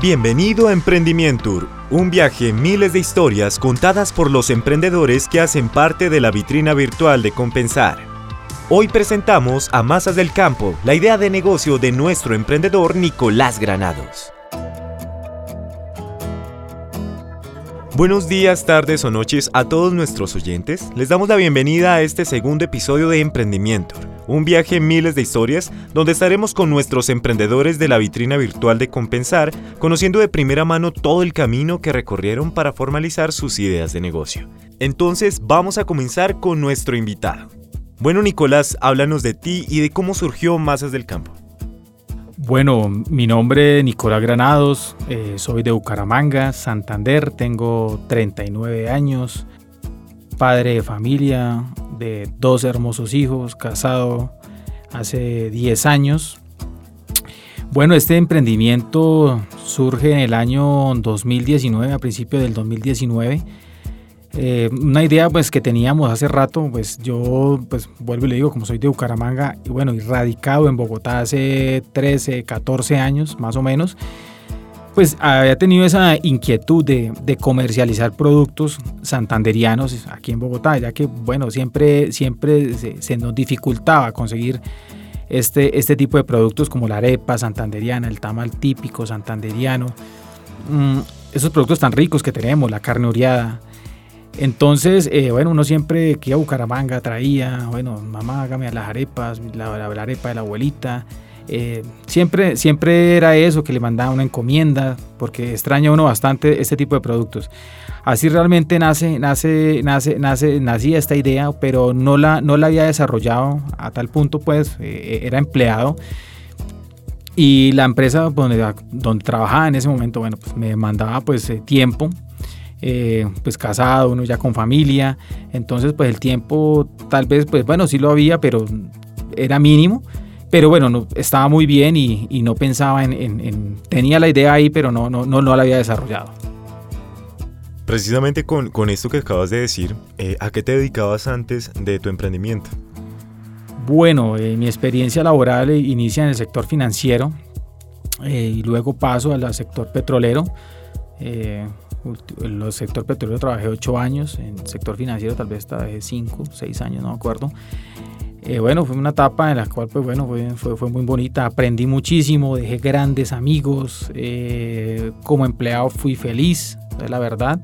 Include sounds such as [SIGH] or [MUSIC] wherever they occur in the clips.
Bienvenido a Emprendimiento, un viaje en miles de historias contadas por los emprendedores que hacen parte de la vitrina virtual de Compensar. Hoy presentamos a Masas del Campo, la idea de negocio de nuestro emprendedor Nicolás Granados. Buenos días, tardes o noches a todos nuestros oyentes. Les damos la bienvenida a este segundo episodio de Emprendimiento, un viaje en miles de historias donde estaremos con nuestros emprendedores de la vitrina virtual de Compensar, conociendo de primera mano todo el camino que recorrieron para formalizar sus ideas de negocio. Entonces vamos a comenzar con nuestro invitado. Bueno Nicolás, háblanos de ti y de cómo surgió Masas del Campo. Bueno, mi nombre es Nicolás Granados, eh, soy de Bucaramanga, Santander, tengo 39 años, padre de familia, de dos hermosos hijos, casado hace 10 años. Bueno, este emprendimiento surge en el año 2019, a principios del 2019 eh, una idea pues que teníamos hace rato, pues yo pues vuelvo y le digo, como soy de Bucaramanga y bueno, y radicado en Bogotá hace 13, 14 años más o menos, pues había tenido esa inquietud de, comercializar productos santanderianos aquí en Bogotá, ya que bueno, siempre, siempre se, nos dificultaba conseguir este, este tipo de productos como la arepa santanderiana, el tamal típico santanderiano, mm, esos productos tan ricos que tenemos, la carne oreada, entonces, eh, bueno, uno siempre que iba a Bucaramanga traía, bueno, mamá, hágame las arepas, la, arepa de la abuelita. Eh, siempre, siempre era eso, que le mandaba una encomienda, porque extraña uno bastante este tipo de productos. Así realmente nace, nace, nace, nace, nacía esta idea, pero no la, no la había desarrollado a tal punto, pues, eh, era empleado. Y la empresa donde, donde trabajaba en ese momento, bueno, pues me mandaba pues tiempo eh, pues casado, uno ya con familia, entonces pues el tiempo tal vez, pues bueno, sí lo había, pero era mínimo, pero bueno, no, estaba muy bien y, no pensaba en, tenía la idea ahí, pero no, no, no, no la había desarrollado. Precisamente con, con esto que acabas de decir, eh, ¿a qué te dedicabas antes de tu emprendimiento? Bueno, eh, mi experiencia laboral inicia en el sector financiero y luego paso al sector petrolero. En el sector petrolero trabajé 8 años, en el sector financiero tal vez trabajé 5, 6 años, no me acuerdo. Eh, bueno, fue una etapa en la cual, pues bueno, fue, fue, muy bonita, aprendí muchísimo, dejé grandes amigos, eh, como empleado fui feliz, es la verdad.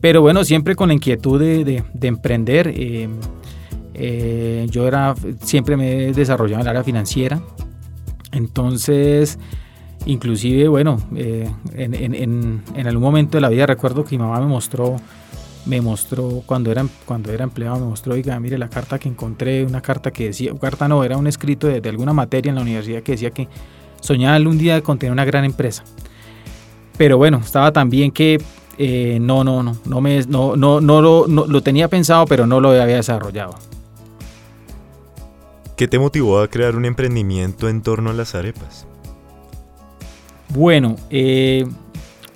Pero bueno, siempre con la inquietud de, de, emprender. Eh, yo era, siempre me he desarrollado en el área financiera. Entonces, Inclusive, bueno, eh, en, algún momento de la vida recuerdo que mi mamá me mostró, me mostró cuando era, cuando era empleado, me mostró, oiga, mire la carta que encontré, una carta que decía, carta no, era un escrito de, alguna materia en la universidad que decía que soñaba un día con tener una gran empresa. Pero bueno, estaba también que eh, no, no, no, no, me, no, no, no, lo, no lo tenía pensado, pero no lo había desarrollado. ¿Qué te motivó a crear un emprendimiento en torno a las arepas? Bueno, eh,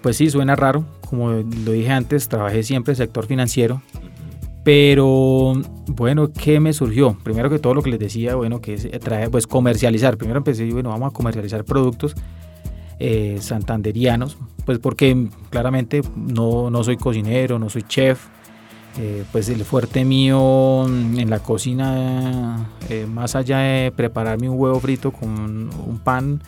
pues sí, suena raro. Como lo dije antes, trabajé siempre en el sector financiero. Pero bueno, ¿qué me surgió? Primero que todo lo que les decía, bueno, que es traer, pues comercializar. Primero empecé, bueno, vamos a comercializar productos eh, santanderianos, pues porque claramente no, no, soy cocinero, no soy chef. Eh, pues el fuerte mío en la cocina, más allá de prepararme un huevo frito con un pan,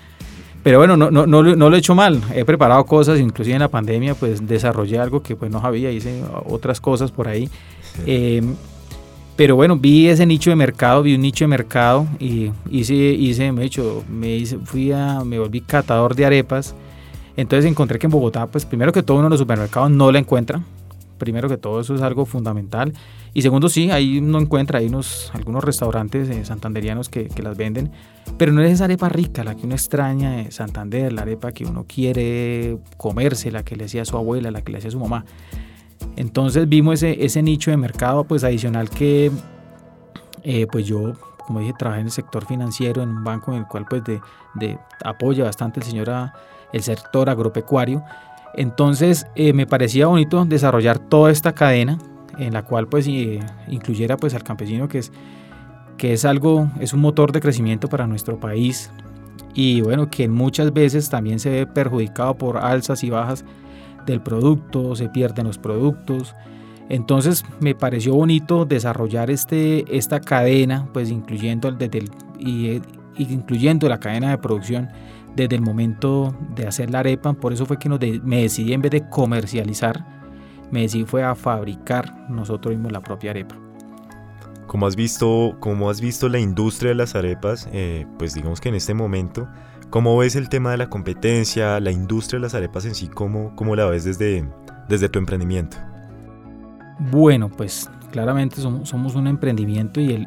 pero bueno, no, no, no, no, lo he hecho mal. He preparado cosas, inclusive en la pandemia, pues desarrollé algo que pues no sabía, hice otras cosas por ahí. Em, pero bueno, vi ese nicho de mercado, vi un nicho de mercado y hice, hice, me, hecho, me hice, fui a, me volví catador de arepas. Entonces encontré que en Bogotá, pues primero que todo uno en los supermercados no la encuentra. Primero que todo eso es algo fundamental. Y segundo, sí, ahí uno encuentra, hay unos, algunos restaurantes eh, santanderianos que, que, las venden, pero no es esa arepa rica, la que uno extraña de Santander, la arepa que uno quiere comerse, la que le hacía su abuela, la que le hacía su mamá. Entonces vimos ese, ese nicho de mercado pues adicional que eh, pues yo, como dije, trabajé en el sector financiero, en un banco en el cual pues de, de apoya bastante el señor a, el sector agropecuario. Entonces eh, me parecía bonito desarrollar toda esta cadena en la cual pues incluyera pues al campesino que es, que es algo, es un motor de crecimiento para nuestro país. y bueno, que muchas veces también se ve perjudicado por alzas y bajas del producto, se pierden los productos. Entonces me pareció bonito desarrollar este, esta cadena, pues incluyendo, desde el, y, incluyendo la cadena de producción desde el momento de hacer la arepa. Por eso fue que nos me decidí en vez de comercializar, me decidí fue a fabricar nosotros mismos la propia arepa. Como has visto, como has visto la industria de las arepas, eh, pues digamos que en este momento, ¿cómo ves el tema de la competencia, la industria de las arepas en sí? ¿Cómo, cómo la ves desde, desde tu emprendimiento? Bueno, pues claramente somos, un emprendimiento y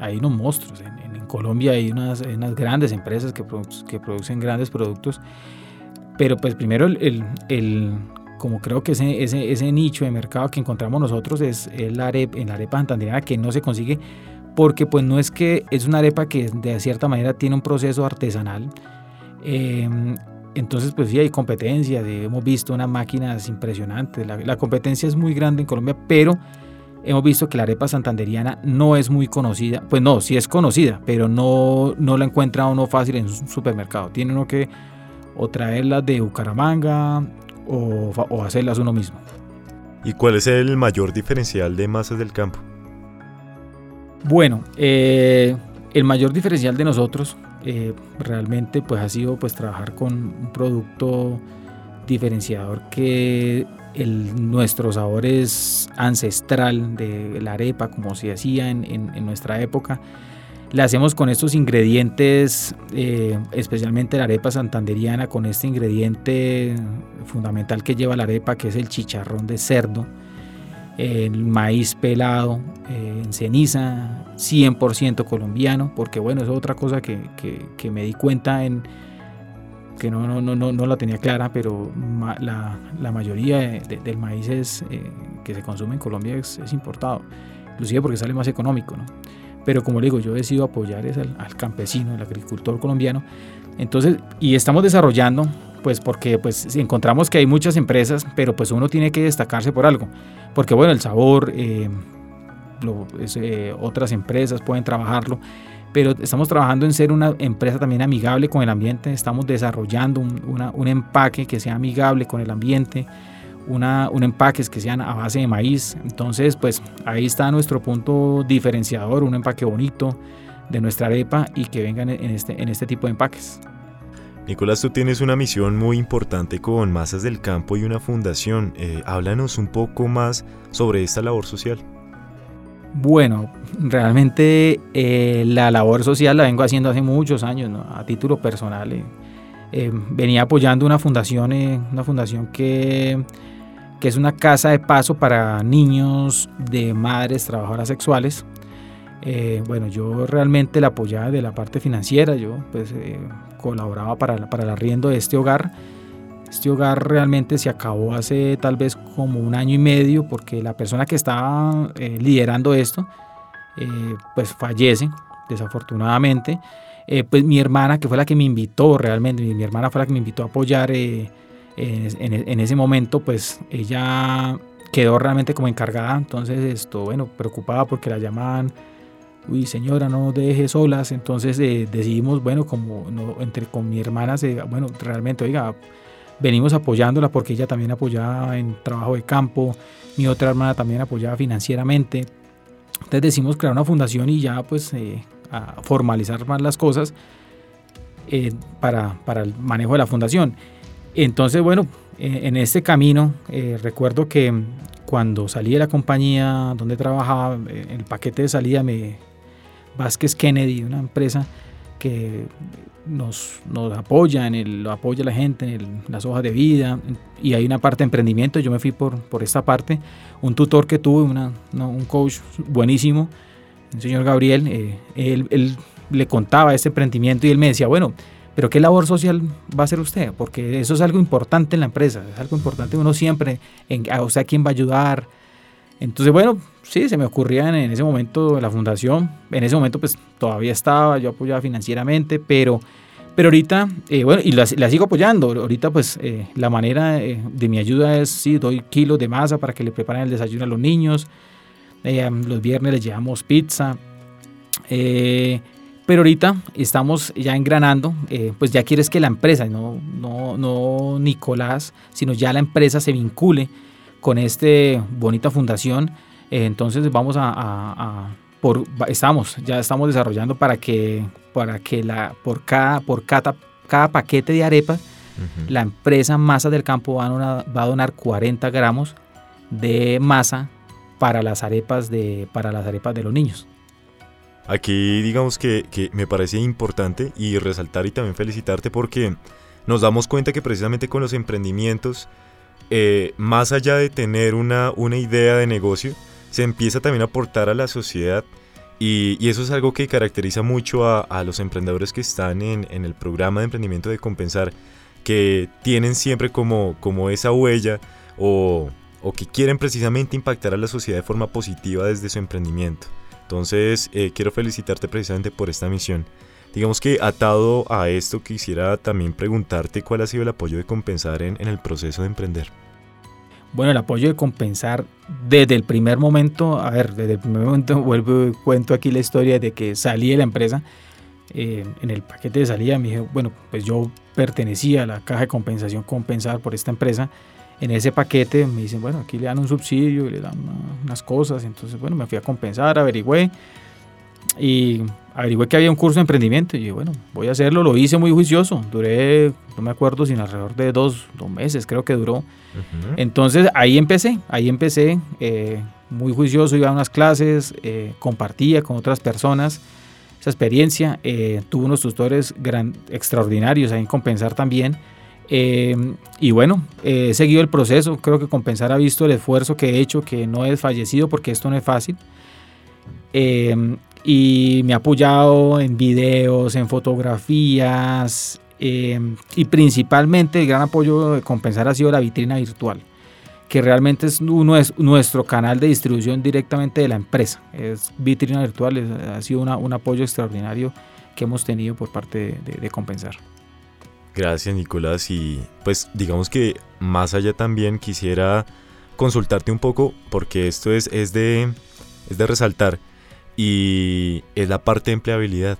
hay unos monstruos. En, Colombia hay unas, grandes empresas que, que, producen grandes productos. Pero pues primero el, como creo que ese, ese, ese, nicho de mercado que encontramos nosotros es la arepa, en la arepa santandereana que no se consigue porque pues no es que es una arepa que de cierta manera tiene un proceso artesanal. Em, entonces pues sí hay competencia, hemos visto unas máquinas impresionantes, la, la, competencia es muy grande en Colombia, pero hemos visto que la arepa santanderiana no es muy conocida, pues no, sí es conocida, pero no, no la encuentra uno fácil en un supermercado, tiene uno que o traerla de Bucaramanga o, hacerlas uno mismo. ¿Y cuál es el mayor diferencial de masas del campo? Bueno, eh, el mayor diferencial de nosotros eh, realmente pues ha sido pues trabajar con un producto diferenciador que el, nuestro sabor es ancestral de la arepa como se hacía en, nuestra época. La hacemos con estos ingredientes, eh, especialmente la arepa santanderiana, con este ingrediente fundamental que lleva la arepa, que es el chicharrón de cerdo, el maíz pelado eh, en ceniza, 100% colombiano, porque bueno, es otra cosa que, me di cuenta en que no, no, no, no, la tenía clara, pero la, mayoría del maíz es, eh, que se consume en Colombia es, es importado, inclusive porque sale más económico. ¿no? pero como le digo, yo he decidido apoyar al, campesino, al agricultor colombiano. Entonces, y estamos desarrollando, pues porque pues encontramos que hay muchas empresas, pero pues uno tiene que destacarse por algo, porque bueno, el sabor, eh, eh, otras empresas pueden trabajarlo, pero estamos trabajando en ser una empresa también amigable con el ambiente, estamos desarrollando un empaque que sea amigable con el ambiente, una, un empaques que sean a base de maíz. Entonces, pues ahí está nuestro punto diferenciador, un empaque bonito de nuestra arepa y que vengan en este, en este tipo de empaques. Nicolás, tú tienes una misión muy importante con Masas del Campo y una fundación. Eh, háblanos un poco más sobre esta labor social. Bueno, realmente eh, la labor social la vengo haciendo hace muchos años, a título personal. Eh, venía apoyando una fundación, una fundación que es una casa de paso para niños de madres trabajadoras sexuales. Eh, bueno, yo realmente la apoyaba de la parte financiera, yo pues eh, colaboraba para, para el arriendo de este hogar. Este hogar realmente se acabó hace tal vez como un año y medio porque la persona que estaba eh, liderando esto pues fallece desafortunadamente. pues mi hermana que fue la que me invitó realmente, mi, hermana fue la que me invitó a apoyar en, ese momento pues ella quedó realmente como encargada, entonces esto, bueno, preocupada porque la llamaban, uy señora, no nos deje solas, entonces eh, decidimos, bueno, como entre con mi hermana, se, bueno, realmente, oiga, venimos apoyándola porque ella también apoyaba en trabajo de campo, mi otra hermana también apoyaba financieramente, entonces decidimos crear una fundación y ya pues eh, formalizar más las cosas eh, para, para el manejo de la fundación. Entonces, bueno, eh, en este camino eh, recuerdo que cuando salí de la compañía donde trabajaba, eh, el paquete de salida me Vázquez Kennedy, una empresa que nos, apoya, en el, apoya la gente en las hojas de vida y hay una parte de emprendimiento, yo me fui por, por esta parte, un tutor que tuve, un coach buenísimo, el señor Gabriel, él, él, le contaba este emprendimiento y él me decía, bueno, pero ¿qué labor social va a hacer usted? Porque eso es algo importante en la empresa, es algo importante uno siempre, en, o sea, quién va a ayudar. Entonces, bueno, sí, se me ocurría en, ese momento la fundación, en ese momento pues todavía estaba, yo apoyaba financieramente, pero, pero ahorita, eh, bueno, y la, sigo apoyando, ahorita pues eh, la manera eh, de mi ayuda es, sí, doy kilos de masa para que le preparen el desayuno a los niños, los viernes les llevamos pizza, Pero ahorita estamos ya engranando, pues ya quieres que la empresa, no, no, no Nicolás, sino ya la empresa se vincule con esta bonita fundación. Eh, entonces vamos a, por, estamos, ya estamos desarrollando para que, para que la, por cada, por cada, cada paquete de arepas, la empresa Masa del Campo va a, va a donar 40 gramos de masa para las arepas de, para las arepas de los niños. Aquí digamos que, me parece importante y resaltar y también felicitarte porque nos damos cuenta que precisamente con los emprendimientos, eh, más allá de tener una, una idea de negocio, se empieza también a aportar a la sociedad y, eso es algo que caracteriza mucho a, los emprendedores que están en, el programa de emprendimiento de compensar, que tienen siempre como, como esa huella o, o que quieren precisamente impactar a la sociedad de forma positiva desde su emprendimiento. Entonces, eh, quiero felicitarte precisamente por esta misión. Digamos que atado a esto, quisiera también preguntarte cuál ha sido el apoyo de Compensar en, el proceso de emprender. Bueno, el apoyo de Compensar desde el primer momento, a ver, desde el primer momento [LAUGHS] vuelvo cuento aquí la historia de que salí de la empresa. Eh, en el paquete de salida me dije, bueno, pues yo pertenecía a la caja de compensación Compensar por esta empresa en ese paquete me dicen, bueno, aquí le dan un subsidio le dan unas cosas. Entonces, bueno, me fui a compensar, averigüé y averigüé que había un curso de emprendimiento. Y dije, bueno, voy a hacerlo. Lo hice muy juicioso. Duré, no me acuerdo, sin alrededor de dos, dos meses, creo que duró. Entonces, ahí empecé, ahí empecé. Eh, muy juicioso, iba a unas clases, eh, compartía con otras personas esa experiencia. Eh, tuve unos tutores gran, extraordinarios ahí en Compensar también eh, y bueno, he seguido el proceso, creo que Compensar ha visto el esfuerzo que he hecho, que no he fallecido porque esto no es fácil. Eh, y me ha apoyado en videos, en fotografías eh, y principalmente el gran apoyo de Compensar ha sido la vitrina virtual, que realmente es, uno es nuestro canal de distribución directamente de la empresa. Es vitrina virtual, ha sido un apoyo extraordinario que hemos tenido por parte de Compensar. Gracias Nicolás y pues digamos que más allá también quisiera consultarte un poco porque esto es, es, de, es de resaltar y es la parte de empleabilidad.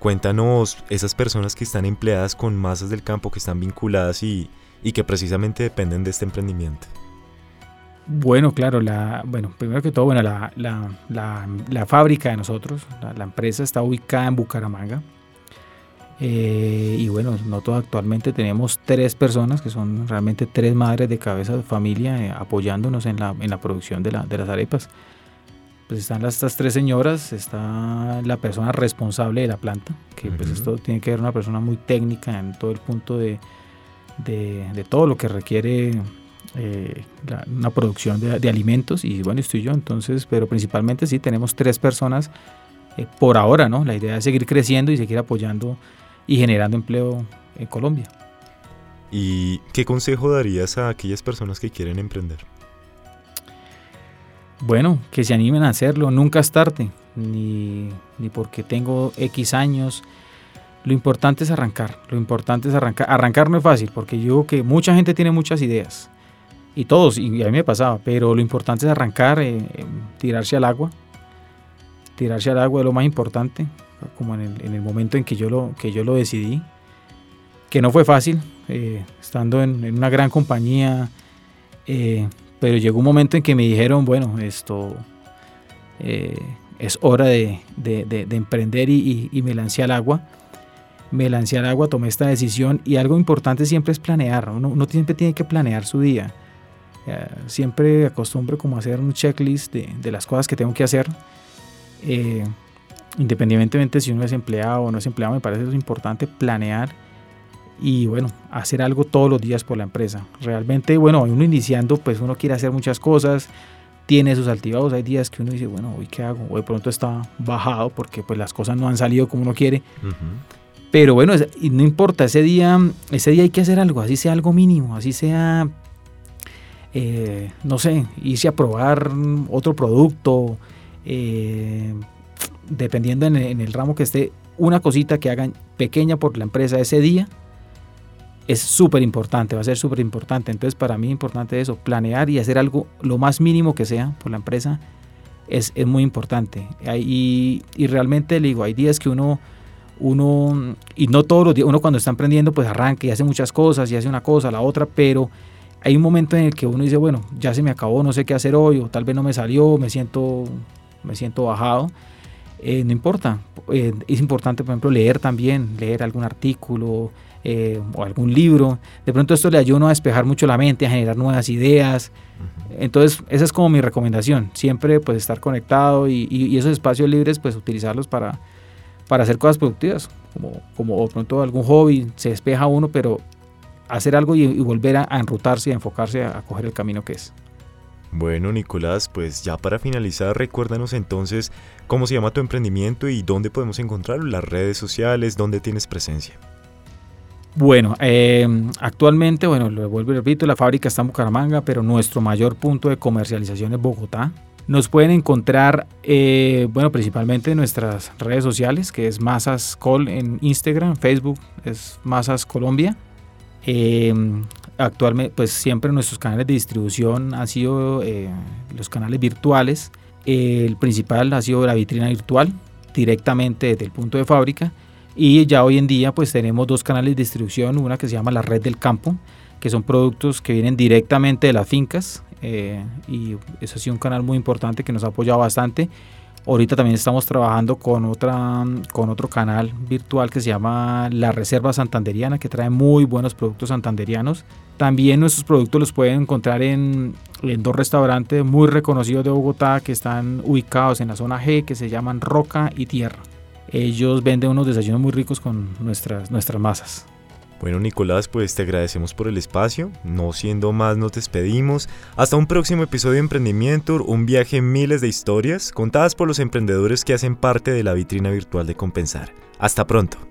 Cuéntanos esas personas que están empleadas con masas del campo, que están vinculadas y, y que precisamente dependen de este emprendimiento. Bueno, claro, la, bueno, primero que todo, bueno, la, la, la, fábrica de nosotros, la, empresa está ubicada en Bucaramanga, eh, y bueno, nosotros actualmente tenemos tres personas que son realmente tres madres de cabeza de familia eh, apoyándonos en la, en la producción de, de, las arepas. Pues están las, estas tres señoras, está la persona responsable de la planta, que pues esto tiene que ver una persona muy técnica en todo el punto de, de, de todo lo que requiere eh, una producción de, de, alimentos y bueno, estoy yo entonces, pero principalmente sí tenemos tres personas por ahora, ¿no? La idea es seguir creciendo y seguir apoyando y generando empleo en Colombia. ¿Y qué consejo darías a aquellas personas que quieren emprender? Bueno, que se animen a hacerlo, nunca es tarde, ni, ni porque tengo X años. Lo importante es arrancar, lo importante es arrancar. Arrancar no es fácil, porque yo digo que mucha gente tiene muchas ideas, y todos, y a mí me pasaba, pero lo importante es arrancar, eh, eh, tirarse al agua. Tirarse al agua es lo más importante, como en el, momento en que yo lo, que yo lo decidí, que no fue fácil, eh, estando en, una gran compañía, pero llegó un momento en que me dijeron, bueno, esto eh, es hora de, emprender y, me lancé al agua. Me lancé al agua, tomé esta decisión y algo importante siempre es planear, uno, siempre tiene que planear su día. siempre acostumbro como hacer un checklist de, las cosas que tengo que hacer independientemente si uno es empleado o no es empleado, me parece importante planear y bueno, hacer algo todos los días por la empresa. Realmente, bueno, uno iniciando, pues uno quiere hacer muchas cosas, tiene sus altibajos, hay días que uno dice, bueno, hoy qué hago, o de pronto está bajado porque pues las cosas no han salido como uno quiere. Pero bueno, no importa, ese día, ese día hay que hacer algo, así sea algo mínimo, así sea, eh, no sé, irse a probar otro producto, eh, dependiendo en el, ramo que esté, una cosita que hagan pequeña por la empresa ese día es súper importante, va a ser súper importante. Entonces para mí es importante eso, planear y hacer algo lo más mínimo que sea por la empresa es, es muy importante. Y, y, realmente le digo, hay días que uno uno, y no todos los días, uno cuando está emprendiendo pues arranca y hace muchas cosas y hace una cosa, la otra, pero hay un momento en el que uno dice, bueno, ya se me acabó, no sé qué hacer hoy, o tal vez no me salió, me siento, me siento bajado. Eh, no importa, eh, es importante, por ejemplo, leer también, leer algún artículo eh, o algún libro. De pronto esto le ayuda a despejar mucho la mente, a generar nuevas ideas. Entonces, esa es como mi recomendación, siempre pues estar conectado y, y, esos espacios libres pues utilizarlos para, para hacer cosas productivas, como, como de pronto algún hobby, se despeja uno, pero hacer algo y, volver a, enrutarse y a enfocarse a, a coger el camino que es. Bueno, Nicolás, pues ya para finalizar, recuérdanos entonces cómo se llama tu emprendimiento y dónde podemos encontrarlo, las redes sociales, dónde tienes presencia. Bueno, eh, actualmente, bueno, lo vuelvo y repito, la fábrica está en Bucaramanga, pero nuestro mayor punto de comercialización es Bogotá. Nos pueden encontrar, eh, bueno, principalmente en nuestras redes sociales, que es Masas Col en Instagram, Facebook es Masas Colombia. Eh, actualmente, pues siempre nuestros canales de distribución han sido los canales virtuales. el principal ha sido la vitrina virtual, directamente desde el punto de fábrica. Y ya hoy en día pues tenemos dos canales de distribución, una que se llama la red del campo, que son productos que vienen directamente de las fincas. Eh, y eso ha sido un canal muy importante que nos ha apoyado bastante. Ahorita también estamos trabajando con, otra, con otro canal virtual que se llama La Reserva Santanderiana, que trae muy buenos productos santanderianos. También nuestros productos los pueden encontrar en, en dos restaurantes muy reconocidos de Bogotá que están ubicados en la zona G, que se llaman Roca y Tierra. Ellos venden unos desayunos muy ricos con nuestras, nuestras masas. Bueno, Nicolás, pues te agradecemos por el espacio. No siendo más, nos despedimos. Hasta un próximo episodio de Emprendimiento, un viaje en miles de historias contadas por los emprendedores que hacen parte de la vitrina virtual de Compensar. Hasta pronto.